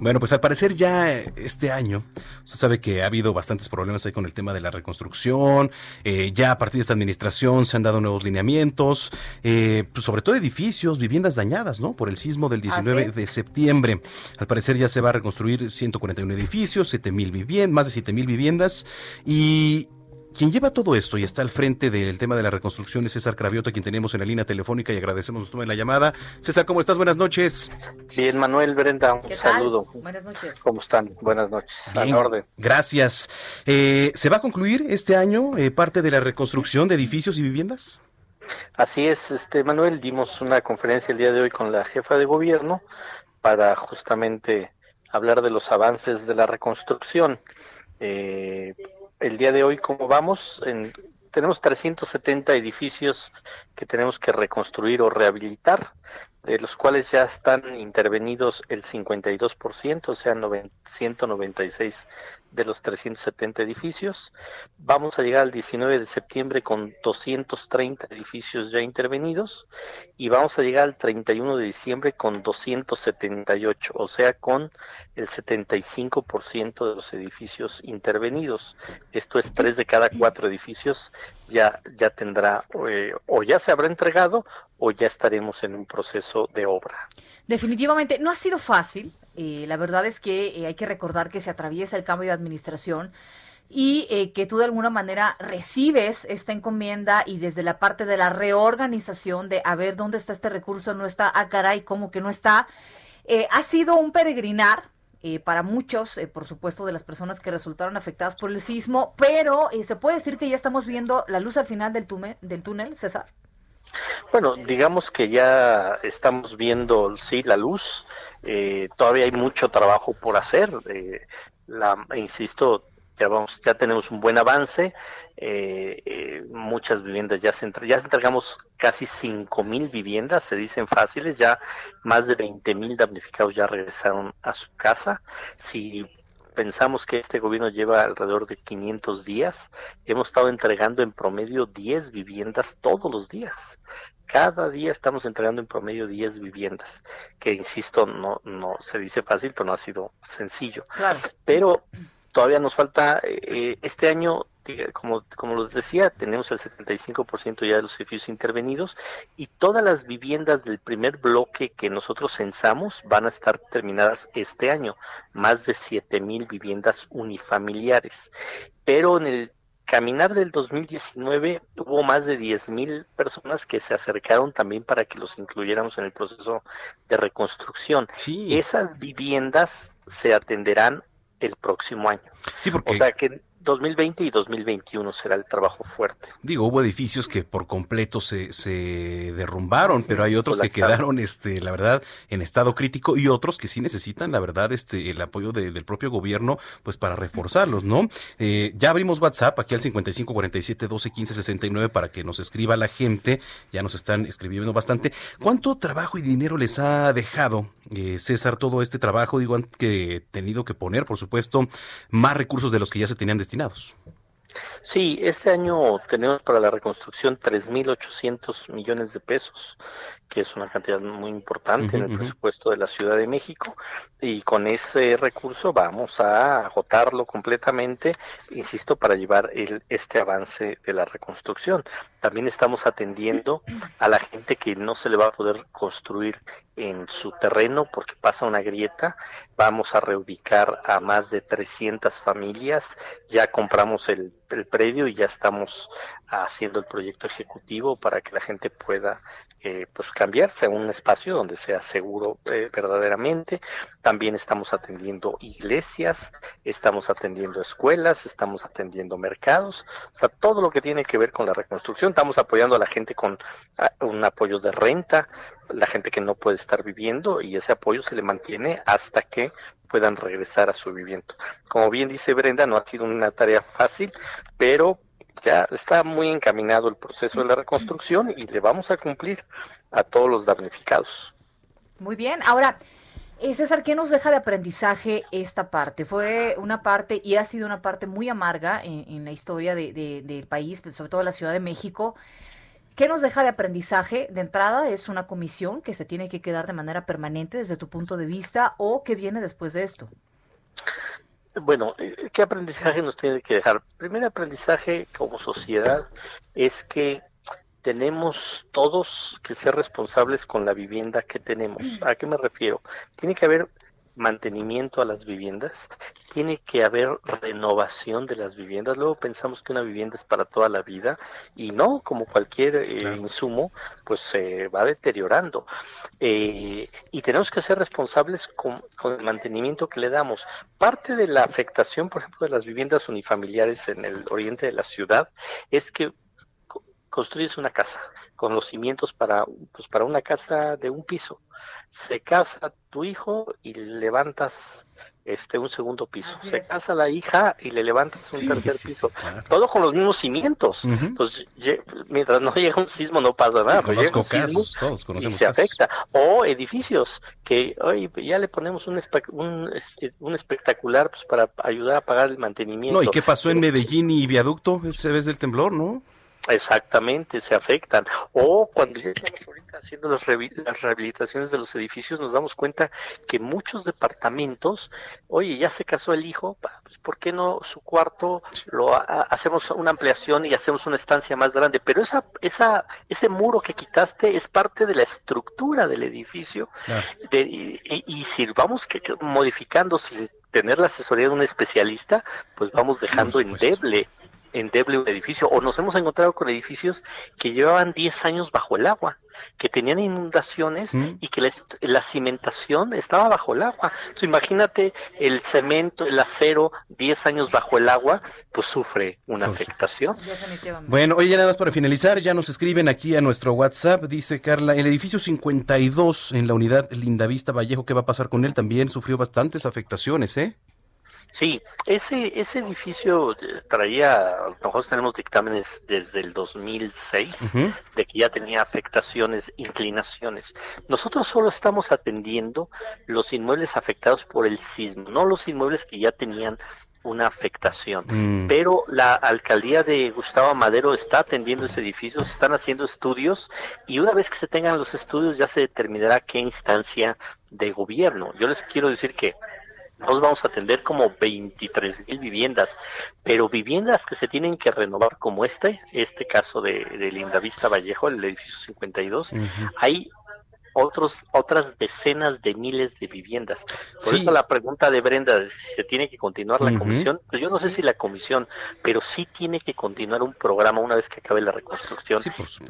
Bueno, pues al parecer ya este año, usted sabe que ha habido bastantes problemas ahí con el tema de la reconstrucción, eh, ya a partir de esta administración se han dado nuevos lineamientos, eh, pues sobre todo edificios, viviendas dañadas, ¿no? Por el sismo del 19 de septiembre. Al parecer ya se va a reconstruir 141 edificios, 7 mil viviendas, más de 7 mil viviendas y quien lleva todo esto y está al frente del tema de la reconstrucción es César Cravioto, quien tenemos en la línea telefónica y agradecemos que tome la llamada. César, ¿cómo estás? Buenas noches. Bien, Manuel Brenda, un ¿Qué tal? saludo. Buenas noches. ¿Cómo están? Buenas noches. Bien, En orden. Gracias. Eh, ¿Se va a concluir este año eh, parte de la reconstrucción de edificios y viviendas? Así es, este Manuel, dimos una conferencia el día de hoy con la jefa de gobierno para justamente hablar de los avances de la reconstrucción. Eh, el día de hoy, ¿cómo vamos? En- tenemos 370 edificios que tenemos que reconstruir o rehabilitar, de los cuales ya están intervenidos el 52%, o sea, noven- 196 de los 370 edificios. Vamos a llegar al 19 de septiembre con 230 edificios ya intervenidos y vamos a llegar al 31 de diciembre con 278, o sea, con el 75% de los edificios intervenidos. Esto es tres de cada cuatro edificios ya ya tendrá eh, o ya se habrá entregado o ya estaremos en un proceso de obra. Definitivamente no ha sido fácil. Eh, la verdad es que eh, hay que recordar que se atraviesa el cambio de administración y eh, que tú de alguna manera recibes esta encomienda y desde la parte de la reorganización de a ver dónde está este recurso, no está, ah caray, ¿cómo que no está? Eh, ha sido un peregrinar para muchos, por supuesto, de las personas que resultaron afectadas por el sismo, pero se puede decir que ya estamos viendo la luz al final del, del túnel, César. Bueno, digamos que ya estamos viendo, sí, la luz. eh, todavía hay mucho trabajo por hacer. eh, la, insisto, ya vamos, ya tenemos un buen avance. eh, muchas viviendas ya se entre- ya entregamos casi cinco mil viviendas, se dicen fáciles. Ya más de 20 mil damnificados ya regresaron a su casa. Si pensamos que este gobierno lleva alrededor de 500 días, hemos estado entregando en promedio 10 viviendas todos los días. Cada día estamos entregando en promedio 10 viviendas, que insisto, no, no se dice fácil, pero no ha sido sencillo. Claro. Pero todavía nos falta, eh, este año, como, como les decía, tenemos el 75% ya de los edificios intervenidos y todas las viviendas del primer bloque que nosotros censamos van a estar terminadas este año, más de 7 mil viviendas unifamiliares. Pero en el caminar del 2019 hubo más de 10 mil personas que se acercaron también para que los incluyéramos en el proceso de reconstrucción. Sí. Esas viviendas se atenderán el próximo año. Sí, porque O sea que 2020 y 2021 será el trabajo fuerte. Digo, hubo edificios que por completo se, se derrumbaron, pero hay otros que quedaron, este, la verdad, en estado crítico y otros que sí necesitan, la verdad, este, el apoyo de- del propio gobierno, pues para reforzarlos, ¿no? Eh, ya abrimos WhatsApp aquí al 55 47 12 15 69 para que nos escriba la gente, ya nos están escribiendo bastante. ¿Cuánto trabajo y dinero les ha dejado, eh, César, todo este trabajo? Digo, han que tenido que poner, por supuesto, más recursos de los que ya se tenían destinados asesinados. Sí, este año tenemos para la reconstrucción 3.800 millones de pesos, que es una cantidad muy importante en el presupuesto de la Ciudad de México, y con ese recurso vamos a agotarlo completamente, insisto, para llevar el, este avance de la reconstrucción. También estamos atendiendo a la gente que no se le va a poder construir en su terreno porque pasa una grieta. Vamos a reubicar a más de 300 familias. Ya compramos el el predio y ya estamos haciendo el proyecto ejecutivo para que la gente pueda eh, pues cambiarse a un espacio donde sea seguro eh, verdaderamente. También estamos atendiendo iglesias, estamos atendiendo escuelas, estamos atendiendo mercados, o sea, todo lo que tiene que ver con la reconstrucción. Estamos apoyando a la gente con ah, un apoyo de renta, la gente que no puede estar viviendo y ese apoyo se le mantiene hasta que puedan regresar a su vivienda. Como bien dice Brenda, no ha sido una tarea fácil, pero ya está muy encaminado el proceso de la reconstrucción y le vamos a cumplir a todos los damnificados. Muy bien, ahora, eh, César, ¿qué nos deja de aprendizaje esta parte? Fue una parte y ha sido una parte muy amarga en, la historia del país, sobre todo la Ciudad de México. ¿Qué nos deja de aprendizaje? De entrada, ¿es una comisión que se tiene que quedar de manera permanente desde tu punto de vista o qué viene después de esto? Bueno, eh, ¿qué aprendizaje nos tiene que dejar? El primer aprendizaje como sociedad es que tenemos todos que ser responsables con la vivienda que tenemos. ¿A qué me refiero? Tiene que haber mantenimiento a las viviendas, tiene que haber renovación de las viviendas. Luego pensamos que una vivienda es para toda la vida y no, como cualquier eh, insumo, pues se va deteriorando. Eh, y tenemos que ser responsables con, con, el mantenimiento que le damos. Parte de la afectación, por ejemplo, de las viviendas unifamiliares en el oriente de la ciudad es que construyes una casa con los cimientos para, pues para una casa de un piso. Se casa tu hijo y levantas este un segundo piso. se casa la hija y le levantas un tercer piso. Todo con los mismos cimientos. Entonces, mientras no llega un sismo no pasa nada. pero llega un sismo y se afecta. O edificios que hoy ya le ponemos un, un, un espectacular pues, para ayudar a pagar el mantenimiento. No, ¿y qué pasó en Medellín y Viaducto ese vez del temblor, no? Exactamente, se afectan. O cuando ya estamos ahorita haciendo las, rehabilitaciones de los edificios, nos damos cuenta que muchos departamentos, oye, ya se casó el hijo, pues ¿por qué no su cuarto lo hacemos una ampliación y hacemos una estancia más grande? Pero esa, esa, ese muro que quitaste es parte de la estructura del edificio. y, si vamos que, modificando sin tener la asesoría de un especialista, pues vamos dejando endeble endeble un edificio o nos hemos encontrado con edificios que llevaban 10 años bajo el agua, que tenían inundaciones mm. y que la, cimentación estaba bajo el agua. Entonces, imagínate el cemento, el acero, 10 años bajo el agua, pues sufre una afectación. Bueno, oye, nada más para finalizar, ya nos escriben aquí a nuestro WhatsApp, dice Carla, el edificio 52 en la unidad Lindavista Vallejo, ¿qué va a pasar con él? También sufrió bastantes afectaciones, ¿eh? Sí, ese, ese edificio eh, traía, nosotros tenemos dictámenes desde el 2006 de que ya tenía afectaciones, inclinaciones. Nosotros solo estamos atendiendo los inmuebles afectados por el sismo, no los inmuebles que ya tenían una afectación. Mm. Pero la alcaldía de Gustavo Madero está atendiendo ese edificio, se están haciendo estudios y una vez que se tengan los estudios ya se determinará qué instancia de gobierno. Yo les quiero decir que nosotros vamos a atender como 23 mil viviendas, pero viviendas que se tienen que renovar como este, este caso de, de Lindavista Vallejo, el edificio 52, hay otros, otras decenas de miles de viviendas. Por eso la pregunta de Brenda de si se tiene que continuar la comisión, pues yo no sé si la comisión, pero sí tiene que continuar un programa una vez que acabe la reconstrucción.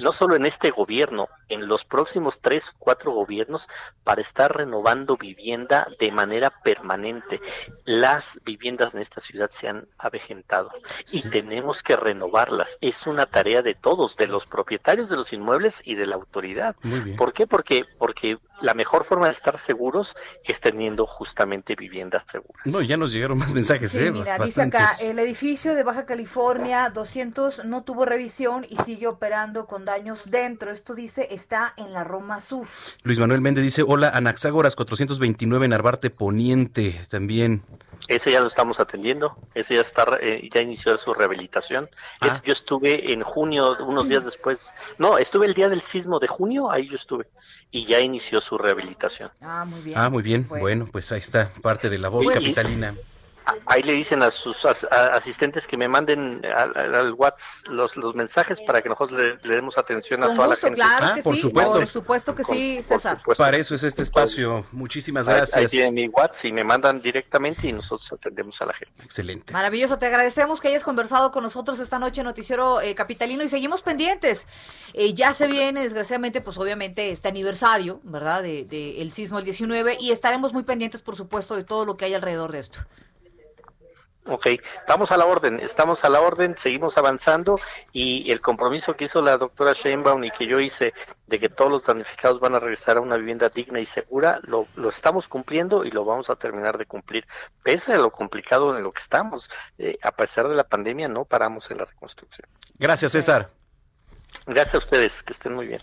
no solo en este gobierno, en los próximos tres o cuatro gobiernos para estar renovando vivienda de manera permanente. Las viviendas en esta ciudad se han avejentado y tenemos que renovarlas. Es una tarea de todos, de los propietarios de los inmuebles y de la autoridad. ¿Por qué? Porque porque la mejor forma de estar seguros es teniendo justamente viviendas seguras. No, ya nos llegaron más mensajes. Sí, ¿eh? mira, dice acá, el edificio de Baja California 200 no tuvo revisión y sigue operando con daños dentro. Esto dice, está en la Roma Sur. Luis Manuel Méndez dice, hola, Anaxágoras 429 en Arbarte Poniente también. Ese ya lo estamos atendiendo, ese ya está, eh, ya inició su rehabilitación. Ah. yo estuve en junio, unos días después, no, estuve el día del sismo de junio, ahí yo estuve, y ya inició su rehabilitación. Ah, muy bien. Ah, muy bien. Bueno, pues ahí está parte de la voz capitalina. Ahí le dicen a sus asistentes que me manden al, WhatsApp los, los, mensajes para que nosotros le, demos atención a toda la gente. Claro ah, por Supuesto. Por supuesto que sí, César. Para eso es este espacio. Muchísimas gracias. Ahí, tienen mi WhatsApp y me mandan directamente y nosotros atendemos a la gente. Excelente. Maravilloso. Te agradecemos que hayas conversado con nosotros esta noche en Noticiero eh, Capitalino y seguimos pendientes. Eh, ya se viene, desgraciadamente, pues obviamente este aniversario, ¿verdad? De, de el sismo el 19 y estaremos muy pendientes, por supuesto, de todo lo que hay alrededor de esto. Ok, estamos a la orden, estamos a la orden, seguimos avanzando y el compromiso que hizo la doctora Sheinbaum y que yo hice de que todos los damnificados van a regresar a una vivienda digna y segura, lo, lo estamos cumpliendo y lo vamos a terminar de cumplir. Pese a lo complicado en lo que estamos, eh, a pesar de la pandemia, no paramos en la reconstrucción. Gracias, César. Gracias a ustedes, que estén muy bien.